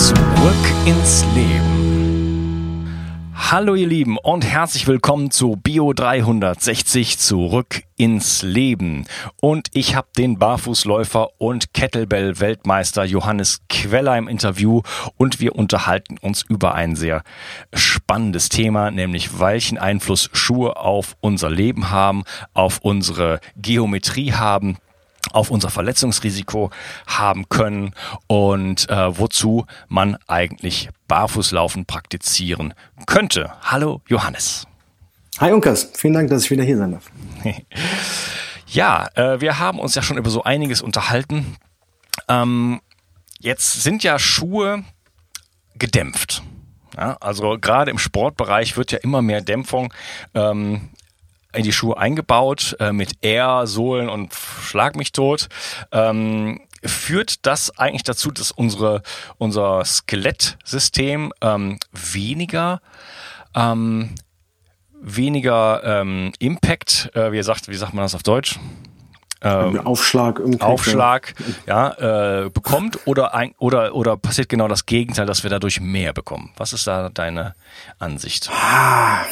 Zurück ins Leben. Hallo ihr Lieben und herzlich willkommen zu Bio 360 zurück ins Leben. Und ich habe den Barfußläufer und Kettlebell-Weltmeister Johannes Queller im Interview und wir unterhalten uns über ein sehr spannendes Thema, nämlich welchen Einfluss Schuhe auf unser Leben haben, auf unsere Geometrie haben auf unser Verletzungsrisiko haben können und äh, wozu man eigentlich Barfußlaufen praktizieren könnte. Hallo Johannes. Hi Unkas, vielen Dank, dass ich wieder hier sein darf. ja, äh, wir haben uns ja schon über so einiges unterhalten. Ähm, jetzt sind ja Schuhe gedämpft. Ja, also gerade im Sportbereich wird ja immer mehr Dämpfung ähm, in die Schuhe eingebaut äh, mit Air, Sohlen und Schlag mich tot. Ähm, führt das eigentlich dazu, dass unsere, unser Skelettsystem ähm, weniger ähm, weniger ähm, Impact, äh, wie sagt, wie sagt man das auf Deutsch? Ähm, Aufschlag, Impact, Aufschlag, ja, äh, bekommt oder ein, oder oder passiert genau das Gegenteil, dass wir dadurch mehr bekommen. Was ist da deine Ansicht? Ah.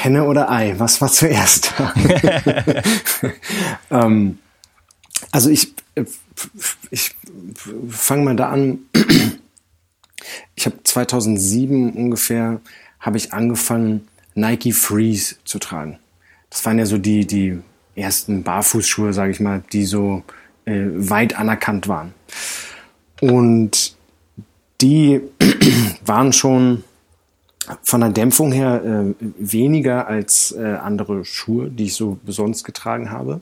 Henne oder Ei, was war zuerst? ähm, also ich, ich fange mal da an. Ich habe 2007 ungefähr habe ich angefangen Nike Freeze zu tragen. Das waren ja so die die ersten Barfußschuhe, sage ich mal, die so äh, weit anerkannt waren. Und die waren schon von der Dämpfung her äh, weniger als äh, andere Schuhe, die ich so sonst getragen habe.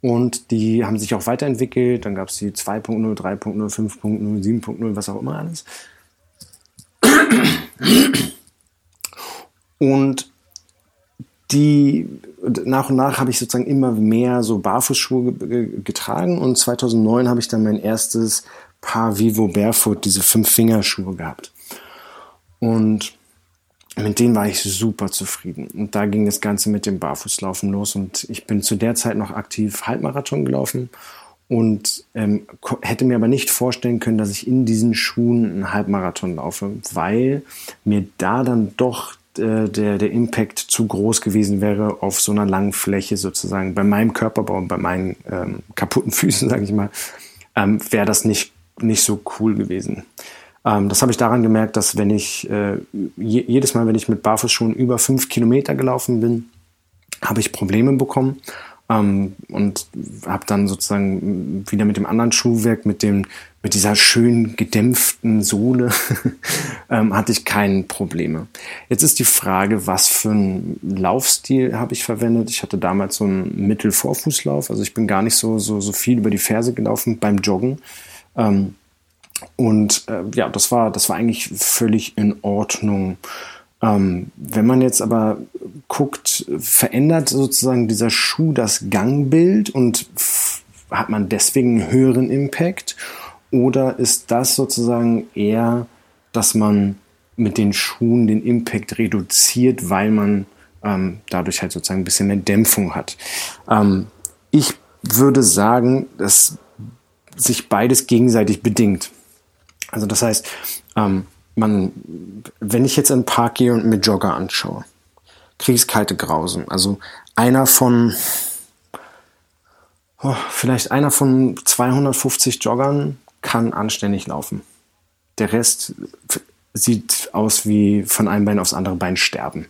Und die haben sich auch weiterentwickelt. Dann gab es die 2.0, 3.0, 5.0, 7.0, was auch immer alles. Und die nach und nach habe ich sozusagen immer mehr so Barfußschuhe getragen und 2009 habe ich dann mein erstes Paar Vivo Barefoot, diese Fünf-Fingerschuhe gehabt. Und mit denen war ich super zufrieden. Und da ging das Ganze mit dem Barfußlaufen los. Und ich bin zu der Zeit noch aktiv Halbmarathon gelaufen und ähm, hätte mir aber nicht vorstellen können, dass ich in diesen Schuhen einen Halbmarathon laufe, weil mir da dann doch äh, der, der Impact zu groß gewesen wäre auf so einer langen Fläche sozusagen. Bei meinem Körperbau und bei meinen ähm, kaputten Füßen, sage ich mal, ähm, wäre das nicht, nicht so cool gewesen. Ähm, das habe ich daran gemerkt, dass wenn ich äh, je, jedes Mal, wenn ich mit Barfußschuhen über fünf Kilometer gelaufen bin, habe ich Probleme bekommen ähm, und habe dann sozusagen wieder mit dem anderen Schuhwerk, mit dem mit dieser schön gedämpften Sohle ähm, hatte ich keine Probleme. Jetzt ist die Frage, was für einen Laufstil habe ich verwendet? Ich hatte damals so einen Mittelvorfußlauf, also ich bin gar nicht so so so viel über die Ferse gelaufen beim Joggen. Ähm, und äh, ja, das war, das war eigentlich völlig in Ordnung. Ähm, wenn man jetzt aber guckt, verändert sozusagen dieser Schuh das Gangbild und hat man deswegen einen höheren Impact? Oder ist das sozusagen eher, dass man mit den Schuhen den Impact reduziert, weil man ähm, dadurch halt sozusagen ein bisschen mehr Dämpfung hat? Ähm, ich würde sagen, dass sich beides gegenseitig bedingt. Also das heißt, ähm, man, wenn ich jetzt in den Park gehe und mir Jogger anschaue, kriege ich kalte Grausen. Also einer von, oh, vielleicht einer von 250 Joggern kann anständig laufen. Der Rest sieht aus wie von einem Bein aufs andere Bein sterben.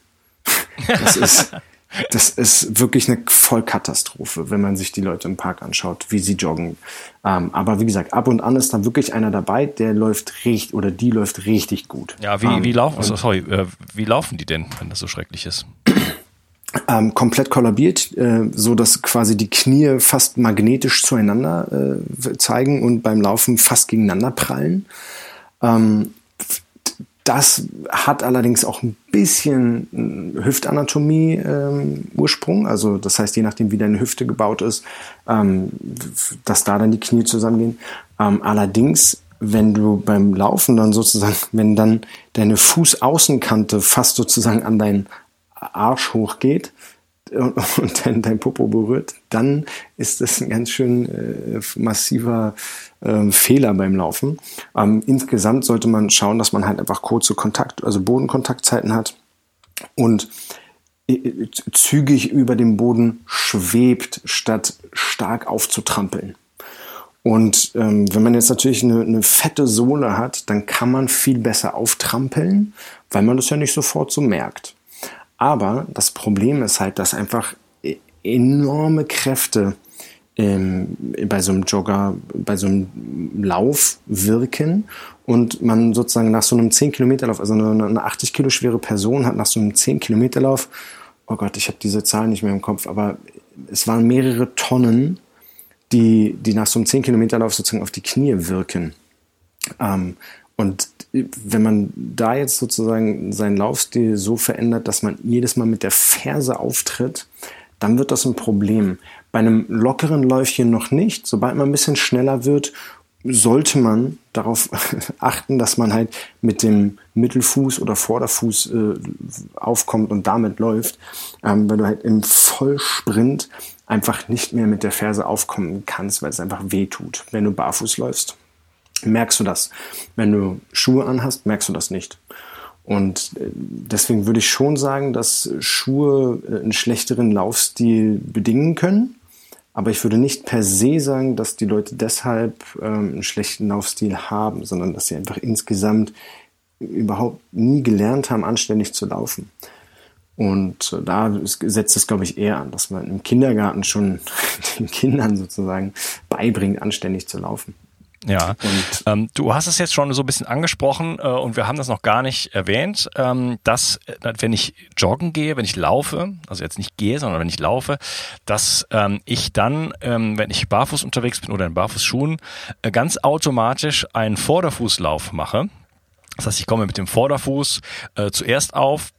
Das ist, das ist wirklich eine Vollkatastrophe, wenn man sich die Leute im Park anschaut, wie sie joggen. Ähm, aber wie gesagt, ab und an ist da wirklich einer dabei, der läuft richtig oder die läuft richtig gut. Ja, wie, ähm, wie laufen, also, sorry, äh, wie laufen die denn, wenn das so schrecklich ist? Ähm, komplett kollabiert, äh, so dass quasi die Knie fast magnetisch zueinander äh, zeigen und beim Laufen fast gegeneinander prallen. Ähm, das hat allerdings auch ein bisschen Hüftanatomie ähm, Ursprung. Also das heißt, je nachdem, wie deine Hüfte gebaut ist, ähm, dass da dann die Knie zusammengehen. Ähm, allerdings, wenn du beim Laufen dann sozusagen, wenn dann deine Fußaußenkante fast sozusagen an deinen Arsch hochgeht, und dann dein Popo berührt, dann ist das ein ganz schön äh, massiver äh, Fehler beim Laufen. Ähm, insgesamt sollte man schauen, dass man halt einfach kurze Kontakt, also Bodenkontaktzeiten hat und äh, zügig über dem Boden schwebt, statt stark aufzutrampeln. Und ähm, wenn man jetzt natürlich eine, eine fette Sohle hat, dann kann man viel besser auftrampeln, weil man das ja nicht sofort so merkt. Aber das Problem ist halt, dass einfach e-, enorme Kräfte ähm, bei so einem Jogger, bei so einem Lauf wirken und man sozusagen nach so einem 10 Kilometer Lauf, also eine, eine 80 Kilo schwere Person hat nach so einem 10 Kilometer Lauf, oh Gott, ich habe diese Zahl nicht mehr im Kopf, aber es waren mehrere Tonnen, die, die nach so einem 10 Kilometer Lauf sozusagen auf die Knie wirken. Ähm, und wenn man da jetzt sozusagen seinen Laufstil so verändert, dass man jedes Mal mit der Ferse auftritt, dann wird das ein Problem. Bei einem lockeren Läufchen noch nicht. Sobald man ein bisschen schneller wird, sollte man darauf achten, dass man halt mit dem Mittelfuß oder Vorderfuß äh, aufkommt und damit läuft, ähm, weil du halt im Vollsprint einfach nicht mehr mit der Ferse aufkommen kannst, weil es einfach weh tut, wenn du barfuß läufst merkst du das. Wenn du Schuhe anhast, merkst du das nicht. Und äh, deswegen würde ich schon sagen, dass Schuhe äh, einen schlechteren Laufstil bedingen können. Aber ich würde nicht per se sagen, dass die Leute deshalb ähm, einen schlechten Laufstil haben, sondern dass sie einfach insgesamt überhaupt nie gelernt haben, anständig zu laufen. Und äh, da setzt es, glaube ich, eher an, dass man im Kindergarten schon den Kindern sozusagen beibringt, anständig zu laufen. Ja, und, ähm, du hast es jetzt schon so ein bisschen angesprochen äh, und wir haben das noch gar nicht erwähnt, ähm, dass äh, wenn ich joggen gehe, wenn ich laufe, also jetzt nicht gehe, sondern wenn ich laufe, dass ähm, ich dann, ähm, wenn ich barfuß unterwegs bin oder in Barfußschuhen, äh, ganz automatisch einen Vorderfußlauf mache. Das heißt, ich komme mit dem Vorderfuß äh, zuerst auf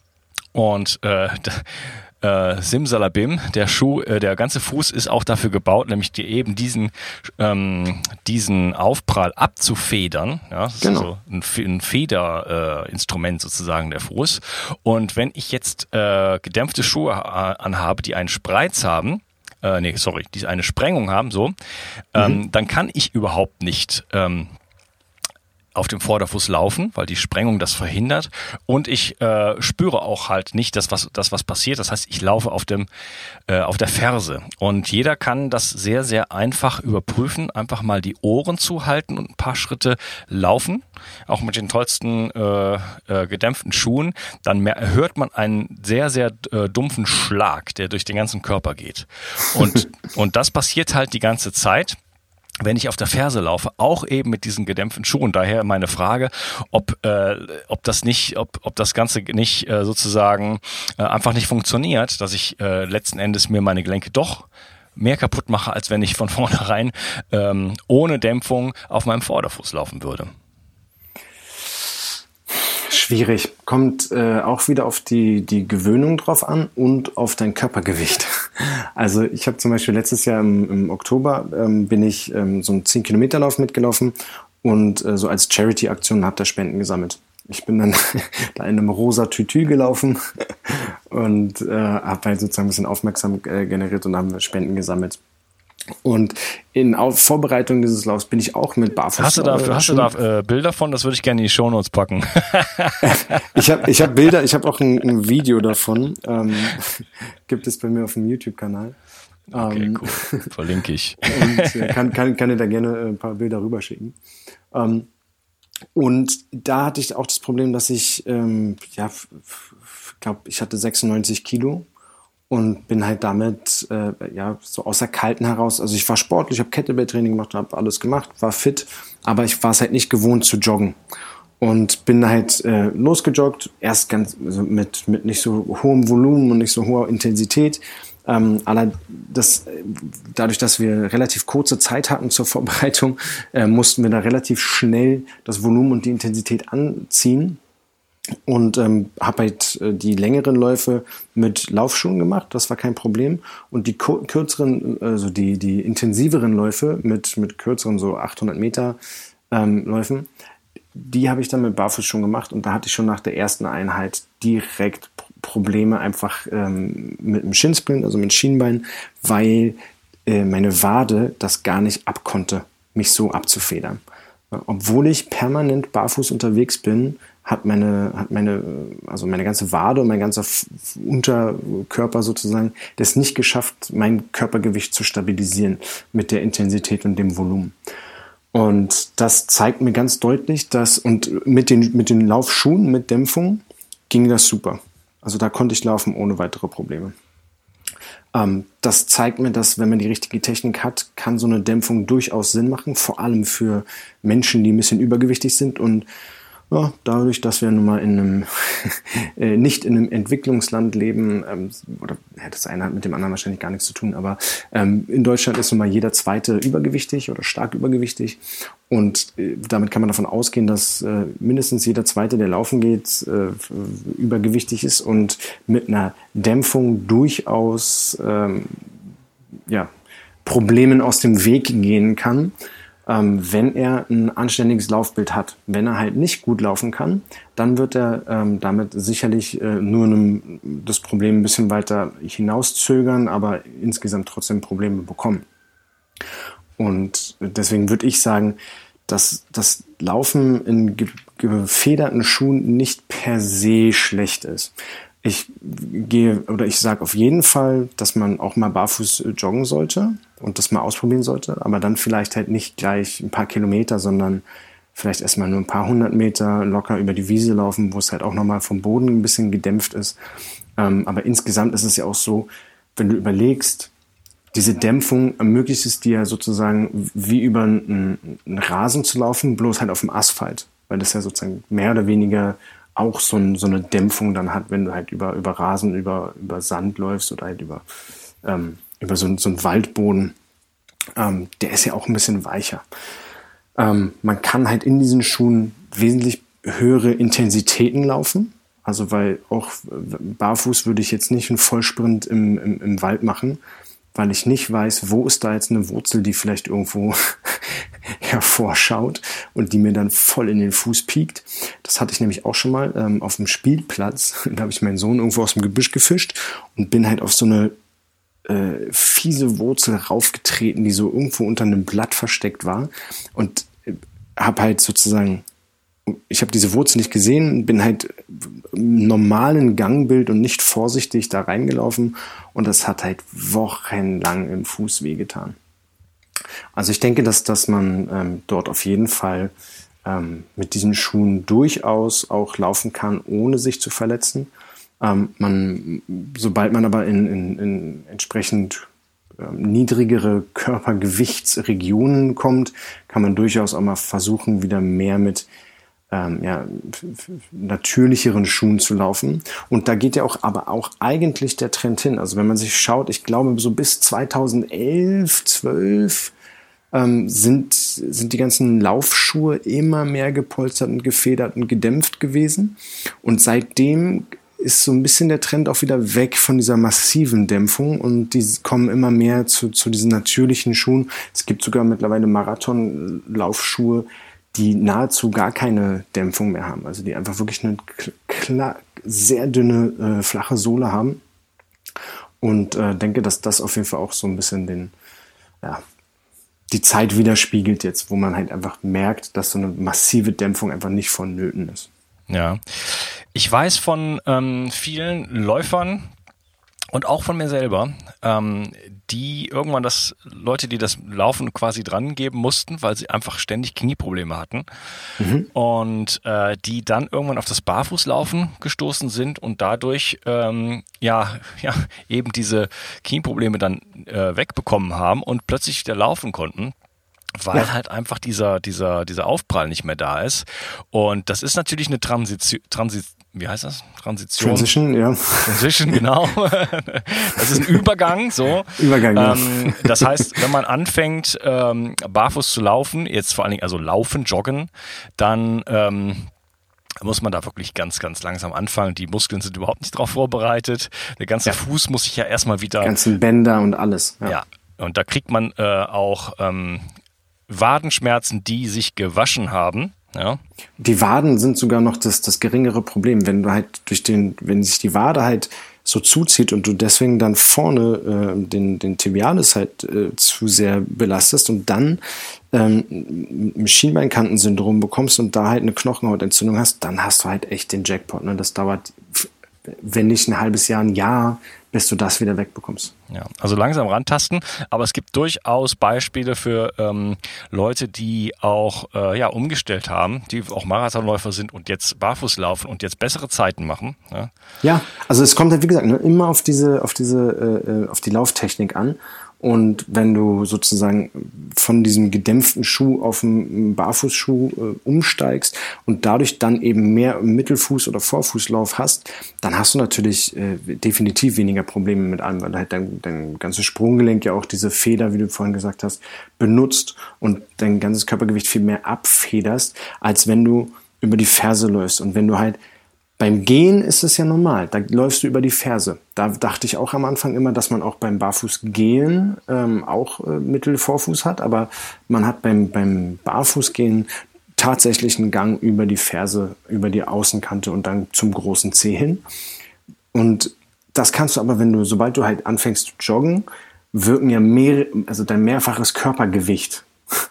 und äh, äh, Simsalabim, der Schuh, äh, der ganze Fuß ist auch dafür gebaut, nämlich die, eben diesen, ähm, diesen Aufprall abzufedern. Ja, das genau. ist so ein, ein Federinstrument äh, sozusagen der Fuß. Und wenn ich jetzt äh, gedämpfte Schuhe anhabe, die einen Spreiz haben, äh, nee, sorry, die eine Sprengung haben, so, ähm, mhm. dann kann ich überhaupt nicht ähm, auf dem Vorderfuß laufen, weil die Sprengung das verhindert. Und ich äh, spüre auch halt nicht das, was, das, was passiert. Das heißt, ich laufe auf dem, äh, auf der Ferse. Und jeder kann das sehr, sehr einfach überprüfen. Einfach mal die Ohren zuhalten und ein paar Schritte laufen. Auch mit den tollsten äh, äh, gedämpften Schuhen. Dann mehr, hört man einen sehr, sehr äh, dumpfen Schlag, der durch den ganzen Körper geht. Und, und das passiert halt die ganze Zeit wenn ich auf der Ferse laufe, auch eben mit diesen gedämpften Schuhen. Daher meine Frage, ob, äh, ob das nicht, ob, ob das Ganze nicht äh, sozusagen äh, einfach nicht funktioniert, dass ich äh, letzten Endes mir meine Gelenke doch mehr kaputt mache, als wenn ich von vornherein ähm, ohne Dämpfung auf meinem Vorderfuß laufen würde. Schwierig. Kommt äh, auch wieder auf die, die Gewöhnung drauf an und auf dein Körpergewicht. Also ich habe zum Beispiel letztes Jahr im, im Oktober ähm, bin ich ähm, so einen 10-Kilometer-Lauf mitgelaufen und äh, so als Charity-Aktion habe da Spenden gesammelt. Ich bin dann da in einem rosa Tütü gelaufen und äh, habe halt sozusagen ein bisschen aufmerksam äh, generiert und haben Spenden gesammelt. Und in Vorbereitung dieses Laufs bin ich auch mit Barfuß. Hast du da, hast du da äh, Bilder von? Das würde ich gerne in die Shownotes packen. ich habe ich hab Bilder, ich habe auch ein, ein, Video davon. Ähm, gibt es bei mir auf dem YouTube-Kanal. Okay, ähm, cool. Verlinke ich. und äh, kann, kann, kann dir da gerne ein paar Bilder rüberschicken. Ähm, und da hatte ich auch das Problem, dass ich, ähm, ja, glaube, ich hatte 96 Kilo und bin halt damit äh, ja so aus der Kalten heraus. Also ich war sportlich, habe Kettlebell-Training gemacht, habe alles gemacht, war fit, aber ich war es halt nicht gewohnt zu joggen und bin halt äh, losgejoggt. Erst ganz also mit mit nicht so hohem Volumen und nicht so hoher Intensität. Ähm, aller, das, dadurch, dass wir relativ kurze Zeit hatten zur Vorbereitung, äh, mussten wir da relativ schnell das Volumen und die Intensität anziehen und ähm, habe halt äh, die längeren Läufe mit Laufschuhen gemacht, das war kein Problem und die kürzeren, also die die intensiveren Läufe mit mit kürzeren so 800 Meter ähm, Läufen, die habe ich dann mit Barfußschuhen gemacht und da hatte ich schon nach der ersten Einheit direkt Probleme einfach ähm, mit dem Shinsplint, also mit Schienbein, weil äh, meine Wade das gar nicht abkonnte, mich so abzufedern. Obwohl ich permanent barfuß unterwegs bin, hat meine, hat meine, also meine ganze Wade und mein ganzer Unterkörper sozusagen das nicht geschafft, mein Körpergewicht zu stabilisieren mit der Intensität und dem Volumen. Und das zeigt mir ganz deutlich, dass, und mit den, mit den Laufschuhen, mit Dämpfung, ging das super. Also da konnte ich laufen ohne weitere Probleme. Ähm, das zeigt mir, dass wenn man die richtige Technik hat, kann so eine Dämpfung durchaus Sinn machen, vor allem für Menschen, die ein bisschen übergewichtig sind und ja, dadurch, dass wir nun mal in einem, äh, nicht in einem Entwicklungsland leben, ähm, oder ja, das eine hat mit dem anderen wahrscheinlich gar nichts zu tun, aber ähm, in Deutschland ist nun mal jeder Zweite übergewichtig oder stark übergewichtig. Und äh, damit kann man davon ausgehen, dass äh, mindestens jeder Zweite, der laufen geht, äh, übergewichtig ist und mit einer Dämpfung durchaus ähm, ja, Problemen aus dem Weg gehen kann ähm, wenn er ein anständiges Laufbild hat. Wenn er halt nicht gut laufen kann, dann wird er ähm, damit sicherlich äh, nur einem, das Problem ein bisschen weiter hinauszögern, aber insgesamt trotzdem Probleme bekommen. Und deswegen würde ich sagen, dass das Laufen in gefederten Schuhen nicht per se schlecht ist. Ich gehe oder ich sage auf jeden Fall, dass man auch mal barfuß joggen sollte und das mal ausprobieren sollte, aber dann vielleicht halt nicht gleich ein paar Kilometer, sondern vielleicht erstmal nur ein paar hundert Meter locker über die Wiese laufen, wo es halt auch nochmal vom Boden ein bisschen gedämpft ist. Ähm, aber insgesamt ist es ja auch so, wenn du überlegst, diese Dämpfung ermöglicht es dir sozusagen wie über einen, einen Rasen zu laufen, bloß halt auf dem Asphalt, weil das ja sozusagen mehr oder weniger auch so, ein, so eine Dämpfung dann hat, wenn du halt über, über Rasen, über, über Sand läufst oder halt über ähm, über so, so einen Waldboden, ähm, der ist ja auch ein bisschen weicher. Ähm, man kann halt in diesen Schuhen wesentlich höhere Intensitäten laufen. Also weil auch barfuß würde ich jetzt nicht einen Vollsprint im, im, im Wald machen, weil ich nicht weiß, wo ist da jetzt eine Wurzel, die vielleicht irgendwo hervorschaut und die mir dann voll in den Fuß piekt. Das hatte ich nämlich auch schon mal ähm, auf dem Spielplatz. Da habe ich meinen Sohn irgendwo aus dem Gebüsch gefischt und bin halt auf so eine äh, fiese Wurzel raufgetreten, die so irgendwo unter einem Blatt versteckt war und äh, habe halt sozusagen ich habe diese Wurzel nicht gesehen, bin halt im normalen Gangbild und nicht vorsichtig da reingelaufen und das hat halt wochenlang im Fuß wehgetan. Also ich denke, dass, dass man ähm, dort auf jeden Fall ähm, mit diesen Schuhen durchaus auch laufen kann, ohne sich zu verletzen. Ähm, man, sobald man aber in, in, in entsprechend ähm, niedrigere Körpergewichtsregionen kommt, kann man durchaus auch mal versuchen, wieder mehr mit ähm, ja, natürlicheren Schuhen zu laufen. Und da geht ja auch aber auch eigentlich der Trend hin. Also wenn man sich schaut, ich glaube so bis 2011, 12 ähm, sind, sind die ganzen Laufschuhe immer mehr gepolstert und gefedert und gedämpft gewesen. Und seitdem ist so ein bisschen der Trend auch wieder weg von dieser massiven Dämpfung und die kommen immer mehr zu, zu diesen natürlichen Schuhen. Es gibt sogar mittlerweile Marathonlaufschuhe, die nahezu gar keine Dämpfung mehr haben. Also die einfach wirklich eine sehr dünne, äh, flache Sohle haben. Und äh, denke, dass das auf jeden Fall auch so ein bisschen den, ja, die Zeit widerspiegelt jetzt, wo man halt einfach merkt, dass so eine massive Dämpfung einfach nicht vonnöten ist. Ja. Ich weiß von ähm, vielen Läufern und auch von mir selber, ähm, die irgendwann das, Leute, die das Laufen quasi dran geben mussten, weil sie einfach ständig Knieprobleme hatten mhm. und äh, die dann irgendwann auf das Barfußlaufen gestoßen sind und dadurch ähm, ja, ja eben diese Knieprobleme dann äh, wegbekommen haben und plötzlich wieder laufen konnten weil ja. halt einfach dieser, dieser, dieser Aufprall nicht mehr da ist. Und das ist natürlich eine Transition, Transi wie heißt das? Transition. Transition, ja. Transition, genau. Das ist ein Übergang, so. Übergang, ja. Ähm, das heißt, wenn man anfängt, ähm, barfuß zu laufen, jetzt vor allen Dingen also laufen, joggen, dann ähm, muss man da wirklich ganz, ganz langsam anfangen. Die Muskeln sind überhaupt nicht darauf vorbereitet. Der ganze ja. Fuß muss sich ja erstmal wieder. Die ganzen Bänder und alles. Ja. ja. Und da kriegt man äh, auch ähm, Wadenschmerzen, die sich gewaschen haben. Ja. Die Waden sind sogar noch das, das geringere Problem. Wenn du halt durch den, wenn sich die Wade halt so zuzieht und du deswegen dann vorne äh, den, den Tibialis halt äh, zu sehr belastest und dann ähm, Schienbeinkantensyndrom bekommst und da halt eine Knochenhautentzündung hast, dann hast du halt echt den Jackpot. Ne? Das dauert, wenn nicht ein halbes Jahr, ein Jahr, bis du das wieder wegbekommst. Ja, also langsam rantasten, aber es gibt durchaus Beispiele für ähm, Leute, die auch äh, ja umgestellt haben, die auch Marathonläufer sind und jetzt barfuß laufen und jetzt bessere Zeiten machen. Ja, ja also es kommt halt wie gesagt ne, immer auf diese auf diese äh, äh auf die Lauftechnik an und wenn du sozusagen von diesem gedämpften Schuh auf einen Barfußschuh äh, umsteigst und dadurch dann eben mehr Mittelfuß- oder Vorfußlauf hast, dann hast du natürlich äh, definitiv weniger Probleme mit allem, weil halt dein, dein ganzes Sprunggelenk ja auch diese Feder, wie du vorhin gesagt hast, benutzt und dein ganzes Körpergewicht viel mehr abfederst, als wenn du über die Ferse läufst. Und wenn du halt beim Gehen ist es ja normal, da läufst du über die Ferse. Da dachte ich auch am Anfang immer, dass man auch beim Barfußgehen ähm, auch äh, Mittelvorfuß hat, aber man hat beim, beim Barfußgehen tatsächlich einen Gang über die Ferse, über die Außenkante und dann zum großen Zeh hin. Und das kannst du aber, wenn du, sobald du halt anfängst zu joggen, wirken ja mehr, also dein mehrfaches Körpergewicht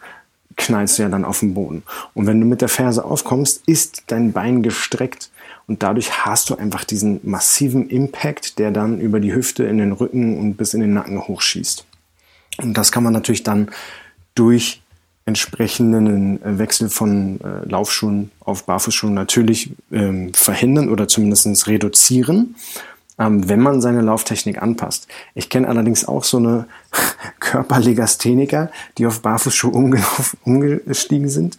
knallst du ja dann auf den Boden. Und wenn du mit der Ferse aufkommst, ist dein Bein gestreckt und dadurch hast du einfach diesen massiven Impact, der dann über die Hüfte in den Rücken und bis in den Nacken hochschießt. Und das kann man natürlich dann durch entsprechenden äh, Wechsel von äh, Laufschuhen auf Barfußschuhen natürlich ähm, verhindern oder zumindest reduzieren, ähm, wenn man seine Lauftechnik anpasst. Ich kenne allerdings auch so eine Körperlegastheniker, die auf Barfußschuhe umgestiegen sind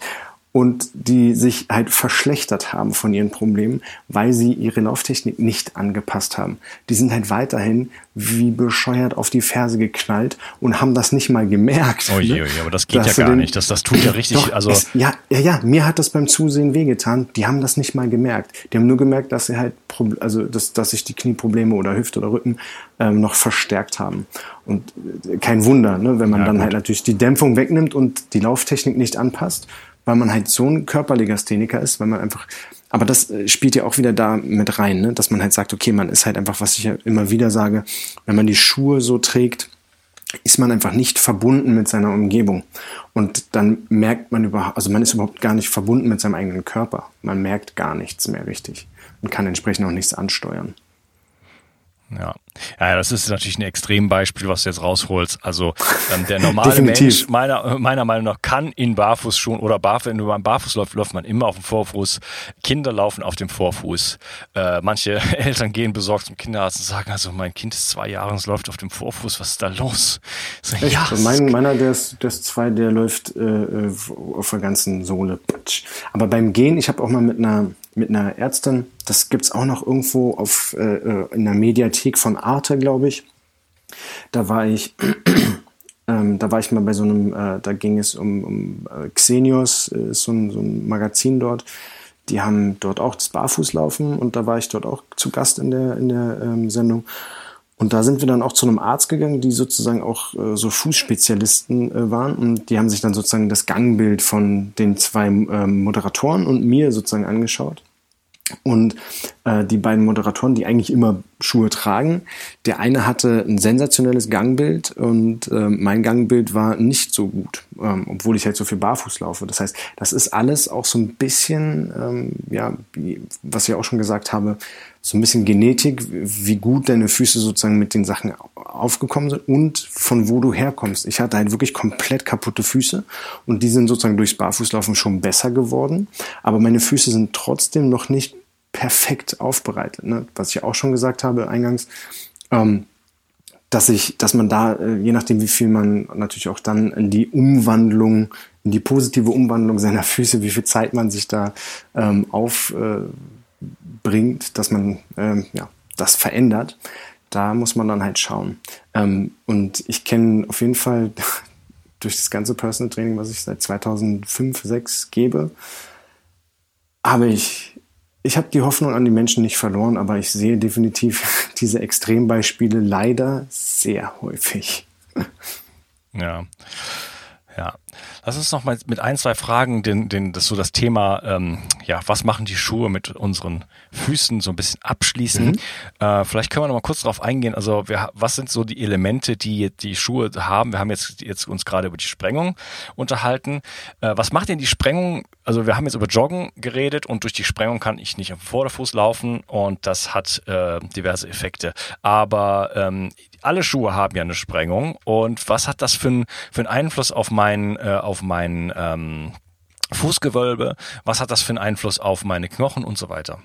und die sich halt verschlechtert haben von ihren Problemen, weil sie ihre Lauftechnik nicht angepasst haben. Die sind halt weiterhin wie bescheuert auf die Ferse geknallt und haben das nicht mal gemerkt. Oh je, ne? aber das geht ja gar nicht. Das, das tut ja richtig. Doch, also es, ja, ja, ja, mir hat das beim Zusehen wehgetan. Die haben das nicht mal gemerkt. Die haben nur gemerkt, dass sie halt, also dass, dass sich die Knieprobleme oder Hüfte oder Rücken ähm, noch verstärkt haben. Und äh, kein Wunder, ne, wenn man ja, dann gut. halt natürlich die Dämpfung wegnimmt und die Lauftechnik nicht anpasst weil man halt so ein Körperlegastheniker ist, weil man einfach, aber das äh, spielt ja auch wieder da mit rein, ne? dass man halt sagt, okay, man ist halt einfach, was ich ja immer wieder sage, wenn man die Schuhe so trägt, ist man einfach nicht verbunden mit seiner Umgebung. Und dann merkt man überhaupt, also man ist überhaupt gar nicht verbunden mit seinem eigenen Körper. Man merkt gar nichts mehr richtig und kann entsprechend auch nichts ansteuern. Ja. Ja, das ist natürlich ein Extrembeispiel, was du jetzt rausholst. Also ähm, der normale Mensch, meiner, meiner Meinung nach, kann in Barfußschuhen oder barfuß, wenn du beim Barfuß läufst, läuft man immer auf dem Vorfuß. Kinder laufen auf dem Vorfuß. Äh, manche Eltern gehen besorgt zum Kinderarzt und sagen, also mein Kind ist zwei Jahre und es läuft auf dem Vorfuß, was ist da los? So, ja, also mein, meiner, der ist, der ist zwei, der läuft äh, äh auf der ganzen Sohle. Aber beim Gehen, ich habe auch mal mit einer mit einer Ärztin. Das gibt's auch noch irgendwo auf, äh, äh in der Mediathek von Arte, glaube ich. Da war ich, ähm, da war ich mal bei so einem, äh, da ging es um, um äh, Xenios, äh, so, ein, so ein Magazin dort. Die haben dort auch das Barfußlaufen und da war ich dort auch zu Gast in der, in der ähm, Sendung. Und da sind wir dann auch zu einem Arzt gegangen, die sozusagen auch äh, so Fußspezialisten äh, waren. Und die haben sich dann sozusagen das Gangbild von den zwei ähm, Moderatoren und mir sozusagen angeschaut. Und die beiden Moderatoren, die eigentlich immer Schuhe tragen, der eine hatte ein sensationelles Gangbild und äh, mein Gangbild war nicht so gut, ähm, obwohl ich halt so viel barfuß laufe. Das heißt, das ist alles auch so ein bisschen, ähm, ja, was ich auch schon gesagt habe, so ein bisschen Genetik, wie gut deine Füße sozusagen mit den Sachen aufgekommen sind und von wo du herkommst. Ich hatte halt wirklich komplett kaputte Füße und die sind sozusagen durchs Barfußlaufen schon besser geworden, aber meine Füße sind trotzdem noch nicht perfekt aufbereitet. Ne? Was ich auch schon gesagt habe eingangs, ähm, dass ich, dass man da, äh, je nachdem wie viel man natürlich auch dann in die Umwandlung, in die positive Umwandlung seiner Füße, wie viel Zeit man sich da ähm, auf äh, dass man ähm, ja, das verändert. Da muss man dann halt schauen. Ähm, und ich kenne auf jeden Fall durch das ganze Personal Training, was ich seit 2005, 2006 gebe, habe ich, ich habe die Hoffnung an die Menschen nicht verloren, aber ich sehe definitiv diese Extrembeispiele leider sehr häufig. Ja. Ja, lass uns noch mal mit ein, zwei Fragen, den, den, das so das Thema, ähm, ja, was machen die Schuhe mit unseren Füßen so ein bisschen abschließen. Mhm. Äh, vielleicht können wir noch mal kurz darauf eingehen. Also, wir, was sind so die Elemente, die die Schuhe haben? Wir haben jetzt, jetzt uns gerade über die Sprengung unterhalten. Äh, was macht denn die Sprengung? Also, wir haben jetzt über Joggen geredet und durch die Sprengung kann ich nicht am Vorderfuß laufen und das hat äh, diverse Effekte. Aber ähm, alle Schuhe haben ja eine Sprengung. Und was hat das für, ein, für einen Einfluss auf mein, äh, auf mein ähm, Fußgewölbe? Was hat das für einen Einfluss auf meine Knochen und so weiter?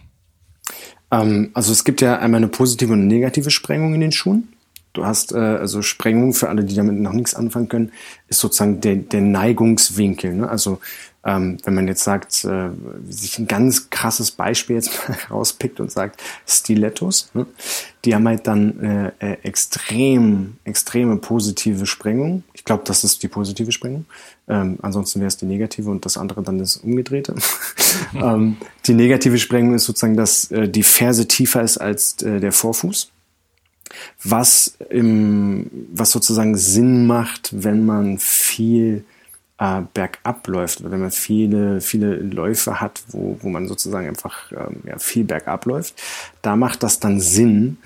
Ähm, also es gibt ja einmal eine positive und eine negative Sprengung in den Schuhen. Du hast äh, also Sprengung für alle, die damit noch nichts anfangen können, ist sozusagen der, der Neigungswinkel. Ne? Also ähm, wenn man jetzt sagt, äh, sich ein ganz krasses Beispiel jetzt mal rauspickt und sagt Stilettos, ne? die haben halt dann äh, äh, extrem, extreme positive Sprengung. Ich glaube, das ist die positive Sprengung. Ähm, ansonsten wäre es die negative und das andere dann das umgedrehte. ähm, die negative Sprengung ist sozusagen, dass äh, die Ferse tiefer ist als äh, der Vorfuß was im, was sozusagen Sinn macht, wenn man viel äh, bergab läuft wenn man viele, viele Läufe hat, wo, wo man sozusagen einfach ähm, ja, viel bergab läuft, da macht das dann Sinn.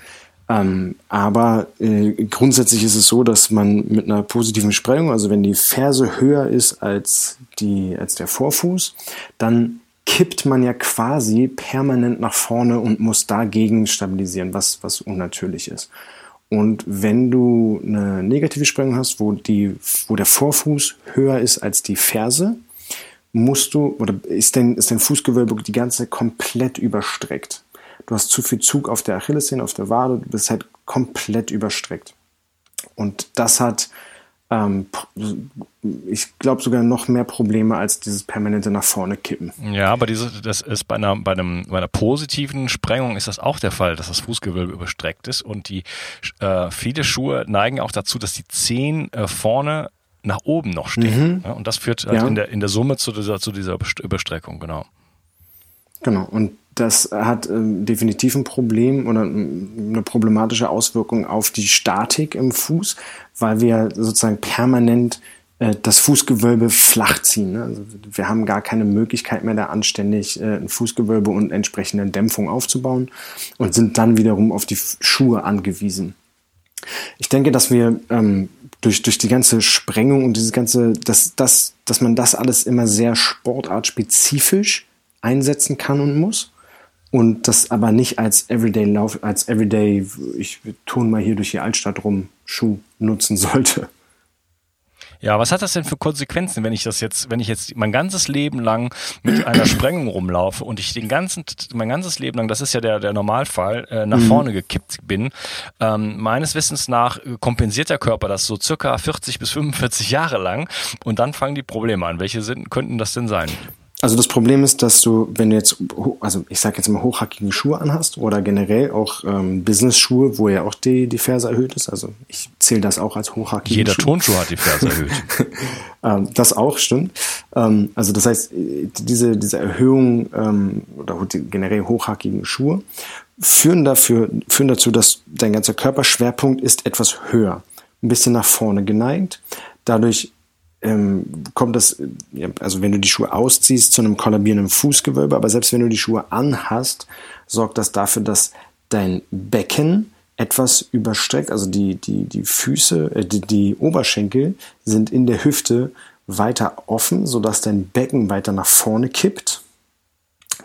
Ähm, aber äh, grundsätzlich ist es so, dass man mit einer positiven Sprengung, also wenn die Ferse höher ist als, die, als der Vorfuß, dann kippt man ja quasi permanent nach vorne und muss dagegen stabilisieren, was, was unnatürlich ist. Und wenn du eine negative Sprengung hast, wo, die, wo der Vorfuß höher ist als die Ferse, musst du, oder ist dein, ist dein Fußgewölbe die ganze komplett überstreckt. Du hast zu viel Zug auf der Achillessehne, auf der Wade, du bist halt komplett überstreckt. Und das hat ähm, ich glaube sogar noch mehr Probleme als dieses permanente nach vorne kippen. Ja, aber diese, das ist bei einer, bei, einem, bei einer positiven Sprengung ist das auch der Fall, dass das Fußgewölbe überstreckt ist und die äh, viele Schuhe neigen auch dazu, dass die Zehen äh, vorne nach oben noch stehen. Mhm. Ja, und das führt halt ja. in, der, in der Summe zu dieser, zu dieser Überstreckung, genau. Genau. Und das hat äh, definitiv ein Problem oder eine problematische Auswirkung auf die Statik im Fuß, weil wir sozusagen permanent äh, das Fußgewölbe flach ziehen. Ne? Also wir haben gar keine Möglichkeit mehr, da anständig äh, ein Fußgewölbe und entsprechende Dämpfung aufzubauen und sind dann wiederum auf die Schuhe angewiesen. Ich denke, dass wir ähm, durch, durch die ganze Sprengung und dieses ganze, dass, dass, dass man das alles immer sehr sportartspezifisch einsetzen kann und muss und das aber nicht als Everyday Lauf, als Everyday, ich tun mal hier durch die Altstadt rum, Schuh nutzen sollte. Ja, was hat das denn für Konsequenzen, wenn ich das jetzt, wenn ich jetzt mein ganzes Leben lang mit einer Sprengung rumlaufe und ich den ganzen, mein ganzes Leben lang, das ist ja der, der Normalfall, äh, nach mhm. vorne gekippt bin? Ähm, meines Wissens nach kompensiert der Körper das so circa 40 bis 45 Jahre lang und dann fangen die Probleme an. Welche sind, könnten das denn sein? Also das Problem ist, dass du, wenn du jetzt, also ich sage jetzt mal hochhackige Schuhe anhast oder generell auch ähm, Business-Schuhe, wo ja auch die, die Ferse erhöht ist, also ich zähle das auch als hochhackige Jeder Schuhe. Tonschuh hat die Ferse erhöht. ähm, das auch, stimmt. Ähm, also das heißt, diese, diese Erhöhung ähm, oder generell hochhackigen Schuhe führen, dafür, führen dazu, dass dein ganzer Körperschwerpunkt ist etwas höher, ein bisschen nach vorne geneigt. Dadurch ähm, kommt das, also wenn du die Schuhe ausziehst, zu einem kollabierenden Fußgewölbe, aber selbst wenn du die Schuhe anhast, sorgt das dafür, dass dein Becken etwas überstreckt, also die, die, die Füße, äh, die, die Oberschenkel sind in der Hüfte weiter offen, sodass dein Becken weiter nach vorne kippt.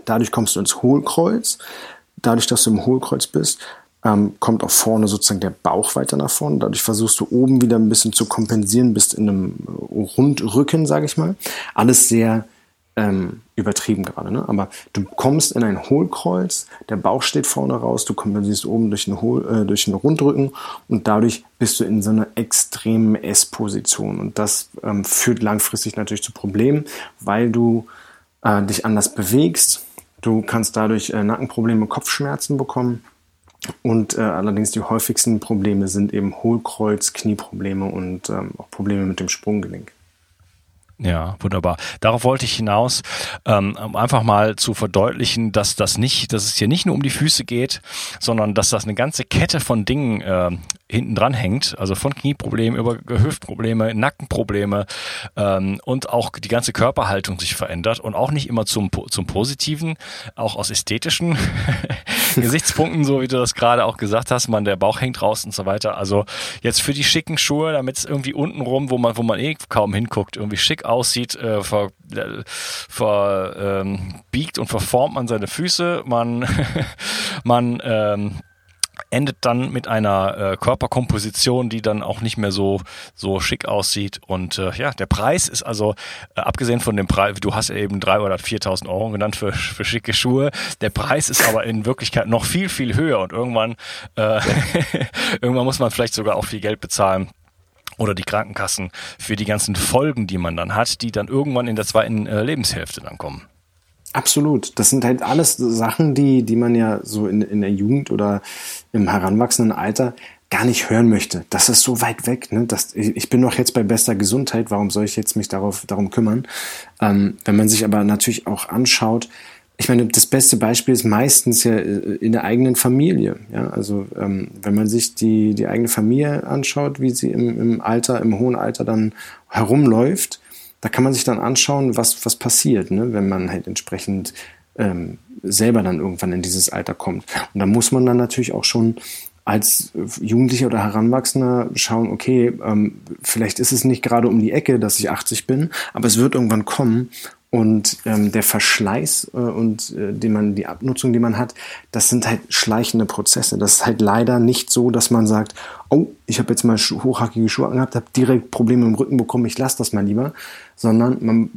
Dadurch kommst du ins Hohlkreuz. Dadurch, dass du im Hohlkreuz bist, ähm, kommt auch vorne sozusagen der Bauch weiter nach vorne. Dadurch versuchst du oben wieder ein bisschen zu kompensieren, bist in einem Rundrücken, sage ich mal. Alles sehr ähm, übertrieben gerade, ne? aber du kommst in ein Hohlkreuz, der Bauch steht vorne raus, du kompensierst oben durch einen, Hohl, äh, durch einen Rundrücken und dadurch bist du in so einer extremen S-Position und das ähm, führt langfristig natürlich zu Problemen, weil du äh, dich anders bewegst, Du kannst dadurch äh, Nackenprobleme, Kopfschmerzen bekommen. Und äh, allerdings die häufigsten Probleme sind eben Hohlkreuz, Knieprobleme und ähm, auch Probleme mit dem Sprunggelenk. Ja, wunderbar. Darauf wollte ich hinaus, ähm, einfach mal zu verdeutlichen, dass das nicht, dass es hier nicht nur um die Füße geht, sondern dass das eine ganze Kette von Dingen äh, hinten dran hängt, also von Knieproblemen über Hüftprobleme, Nackenprobleme ähm, und auch die ganze Körperhaltung sich verändert und auch nicht immer zum zum Positiven, auch aus ästhetischen Gesichtspunkten, so wie du das gerade auch gesagt hast, man der Bauch hängt raus und so weiter. Also jetzt für die schicken Schuhe, damit es irgendwie unten rum, wo man wo man eh kaum hinguckt, irgendwie schick aussieht, äh, ver, äh, ver, ähm, und verformt man seine Füße, man, man ähm, endet dann mit einer äh, Körperkomposition, die dann auch nicht mehr so so schick aussieht. Und äh, ja, der Preis ist also äh, abgesehen von dem Preis, du hast eben drei oder 4.000 Euro genannt für, für schicke Schuhe. Der Preis ist aber in Wirklichkeit noch viel viel höher und irgendwann äh, irgendwann muss man vielleicht sogar auch viel Geld bezahlen oder die Krankenkassen für die ganzen Folgen, die man dann hat, die dann irgendwann in der zweiten äh, Lebenshälfte dann kommen. Absolut. Das sind halt alles Sachen, die, die man ja so in, in der Jugend oder im heranwachsenden Alter gar nicht hören möchte. Das ist so weit weg. Ne? Das, ich bin doch jetzt bei bester Gesundheit. Warum soll ich jetzt mich darauf, darum kümmern? Ähm, wenn man sich aber natürlich auch anschaut, ich meine, das beste Beispiel ist meistens ja äh, in der eigenen Familie. Ja, also ähm, wenn man sich die, die eigene Familie anschaut, wie sie im, im Alter, im hohen Alter dann herumläuft, da kann man sich dann anschauen, was, was passiert, ne, wenn man halt entsprechend ähm, selber dann irgendwann in dieses Alter kommt. Und da muss man dann natürlich auch schon als Jugendlicher oder Heranwachsender schauen, okay, ähm, vielleicht ist es nicht gerade um die Ecke, dass ich 80 bin, aber es wird irgendwann kommen und ähm, der Verschleiß äh, und äh, den man, die Abnutzung, die man hat, das sind halt schleichende Prozesse. Das ist halt leider nicht so, dass man sagt, oh, ich habe jetzt mal hochhackige Schuhe angehabt, habe direkt Probleme im Rücken bekommen, ich lasse das mal lieber, sondern man,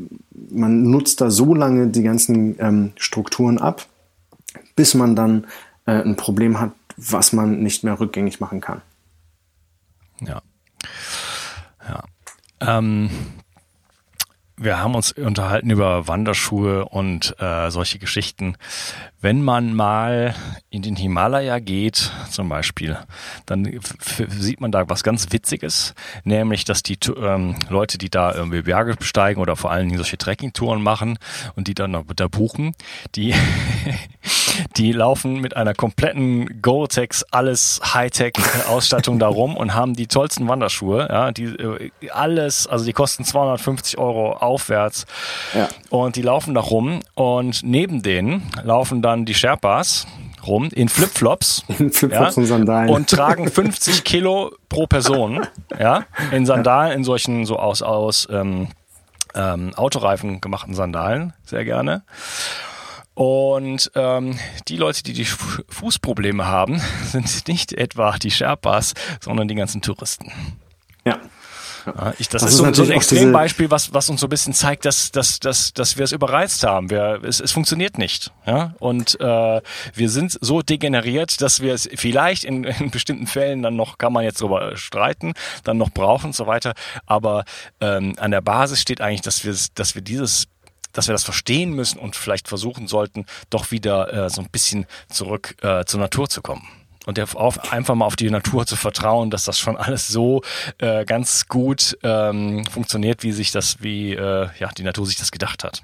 man nutzt da so lange die ganzen ähm, Strukturen ab, bis man dann äh, ein Problem hat, was man nicht mehr rückgängig machen kann. Ja. Ja. Ähm, wir haben uns unterhalten über Wanderschuhe und äh, solche Geschichten. Wenn man mal in den Himalaya geht, zum Beispiel, dann sieht man da was ganz Witziges, nämlich, dass die ähm, Leute, die da irgendwie Berge besteigen oder vor allen Dingen solche Trekkingtouren machen und die dann noch da buchen, die, die laufen mit einer kompletten Gore-Tex, alles Hightech-Ausstattung da rum und haben die tollsten Wanderschuhe, ja, die äh, alles, also die kosten 250 Euro aufwärts ja. und die laufen da rum und neben denen laufen dann die Sherpas rum in Flipflops, in Flipflops ja, und Sandalen und tragen 50 Kilo pro Person, ja, in Sandalen, in solchen so aus aus ähm, ähm, Autoreifen gemachten Sandalen, sehr gerne. Und ähm, die Leute, die die Fußprobleme haben, sind nicht etwa die Sherpas, sondern die ganzen Touristen. Ja. Ja, ich, das, das, ist so, so ein Extrembeispiel, was, was uns so ein bisschen zeigt, dass, dass, dass, dass wir es überreizt haben. Wir, es, es funktioniert nicht. Ja? Und äh, wir sind so degeneriert, dass wir es vielleicht in, in bestimmten Fällen dann noch, kann man jetzt darüber streiten, dann noch brauchen und so weiter. Aber ähm, an der Basis steht eigentlich, dass wir, dass wir dieses dass wir das verstehen müssen und vielleicht versuchen sollten, doch wieder äh, so ein bisschen zurück äh, zur Natur zu kommen und auf, einfach mal auf die Natur zu vertrauen, dass das schon alles so äh, ganz gut ähm, funktioniert, wie sich das, wie äh, ja, die Natur sich das gedacht hat.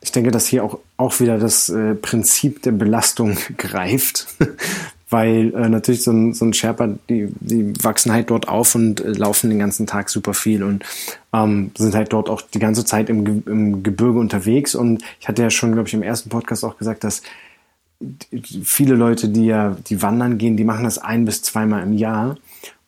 Ich denke, dass hier auch, auch wieder das äh, Prinzip der Belastung greift, weil äh, natürlich so ein, so ein Sherpa, die, die wachsen halt dort auf und äh, laufen den ganzen Tag super viel und ähm, sind halt dort auch die ganze Zeit im, im Gebirge unterwegs. Und ich hatte ja schon, glaube ich, im ersten Podcast auch gesagt, dass viele Leute, die ja, die wandern gehen, die machen das ein bis zweimal im Jahr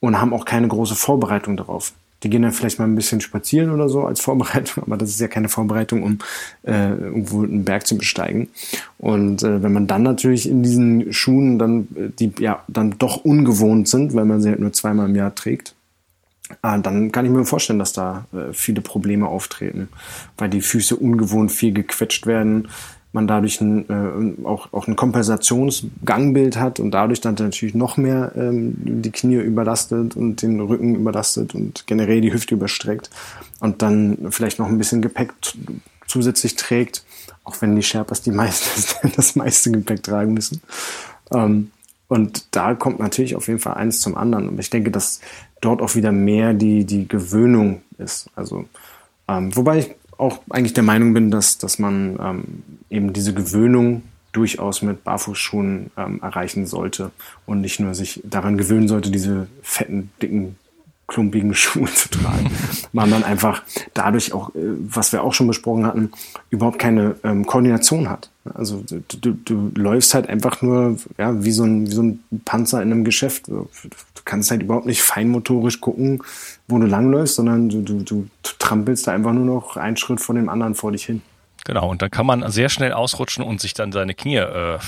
und haben auch keine große Vorbereitung darauf. Die gehen dann vielleicht mal ein bisschen spazieren oder so als Vorbereitung, aber das ist ja keine Vorbereitung, um äh, irgendwo einen Berg zu besteigen. Und äh, wenn man dann natürlich in diesen Schuhen dann, äh, die ja dann doch ungewohnt sind, weil man sie halt nur zweimal im Jahr trägt, äh, dann kann ich mir vorstellen, dass da äh, viele Probleme auftreten, weil die Füße ungewohnt viel gequetscht werden, man dadurch ein, äh, auch, auch ein Kompensationsgangbild hat und dadurch dann natürlich noch mehr ähm, die Knie überlastet und den Rücken überlastet und generell die Hüfte überstreckt und dann vielleicht noch ein bisschen Gepäck zusätzlich trägt, auch wenn die Sherpas die meiste, das meiste Gepäck tragen müssen. Ähm, und da kommt natürlich auf jeden Fall eins zum anderen. Und ich denke, dass dort auch wieder mehr die, die Gewöhnung ist. Also, ähm, wobei ich auch eigentlich der Meinung bin, dass, dass man ähm, eben diese Gewöhnung durchaus mit Barfußschuhen ähm, erreichen sollte und nicht nur sich daran gewöhnen sollte, diese fetten, dicken klumpigen Schuhe zu tragen. Man dann einfach dadurch auch, äh, was wir auch schon besprochen hatten, überhaupt keine ähm, Koordination hat. Also du, du, du läufst halt einfach nur ja, wie, so ein, wie so ein Panzer in einem Geschäft. Du kannst halt überhaupt nicht feinmotorisch gucken, wo du langläufst, sondern du, du, du trampelst da einfach nur noch einen Schritt von dem anderen vor dich hin. Genau, und dann kann man sehr schnell ausrutschen und sich dann seine Knie äh,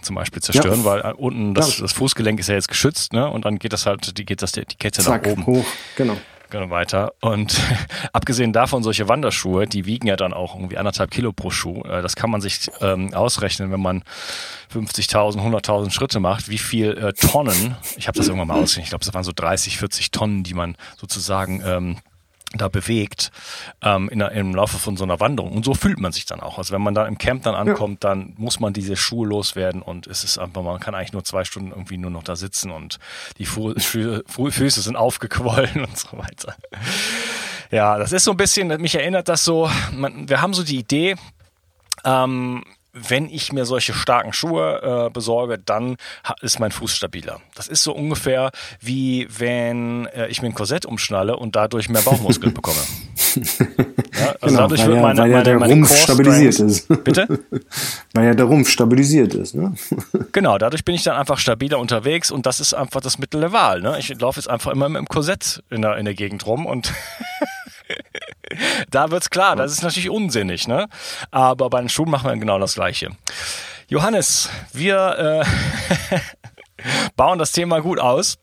zum Beispiel zerstören, ja. weil äh, unten das, das, Fußgelenk ist ja jetzt geschützt, ne? Und dann geht das halt, die geht das die Kette Zack, nach oben. Hoch, genau. Genau, weiter. Und abgesehen davon, solche Wanderschuhe, die wiegen ja dann auch irgendwie anderthalb Kilo pro Schuh. Äh, das kann man sich ähm, ausrechnen, wenn man 50.000, 100.000 Schritte macht, wie viel äh, Tonnen, ich habe das irgendwann mal ausgerechnet, ich glaube, das waren so 30, 40 Tonnen, die man sozusagen ähm, da bewegt ähm, in im Laufe von so einer Wanderung. Und so fühlt man sich dann auch. Also wenn man da im Camp dann ankommt, ja. dann muss man diese Schuhe loswerden und es ist einfach, man kann eigentlich nur zwei Stunden irgendwie nur noch da sitzen und die Fu Füße, Füße sind aufgequollen und so weiter. Ja, das ist so ein bisschen, mich erinnert das so, man, wir haben so die Idee, ähm, wenn ich mir solche starken Schuhe äh, besorge, dann ist mein Fuß stabiler. Das ist so ungefähr wie wenn äh, ich mir ein Korsett umschnalle und dadurch mehr Bauchmuskeln bekomme. Ja, also genau, dadurch weil wird meine, ja, weil ja der meine Rumpf stabilisiert ist. Bitte? weil ja der Rumpf stabilisiert ist. Ne? genau, dadurch bin ich dann einfach stabiler unterwegs und das ist einfach das Mittel der Wahl. Ne? Ich laufe jetzt einfach immer mit dem Korsett in der, in der Gegend rum und da wird's klar, das ist natürlich unsinnig, ne? Aber bei den Schuhen machen wir genau das Gleiche. Johannes, wir äh, bauen das Thema gut aus.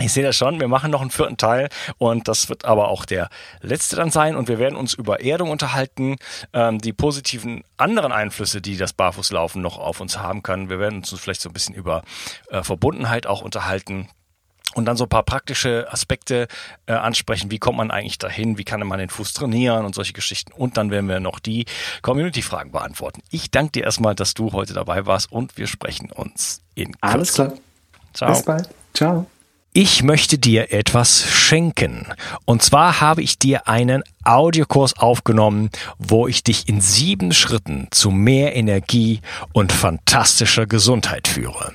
Ich sehe das schon, wir machen noch einen vierten Teil und das wird aber auch der letzte dann sein und wir werden uns über Erdung unterhalten, ähm, die positiven anderen Einflüsse, die das Barfußlaufen noch auf uns haben kann. Wir werden uns vielleicht so ein bisschen über äh, Verbundenheit auch unterhalten und dann so ein paar praktische Aspekte äh, ansprechen. Wie kommt man eigentlich dahin? Wie kann man den Fuß trainieren und solche Geschichten? Und dann werden wir noch die Community-Fragen beantworten. Ich danke dir erstmal, dass du heute dabei warst und wir sprechen uns in Kürze. Alles klar. Ciao. Bis bald. Ciao. Ich möchte dir etwas schenken. Und zwar habe ich dir einen Audiokurs aufgenommen, wo ich dich in sieben Schritten zu mehr Energie und fantastischer Gesundheit führe.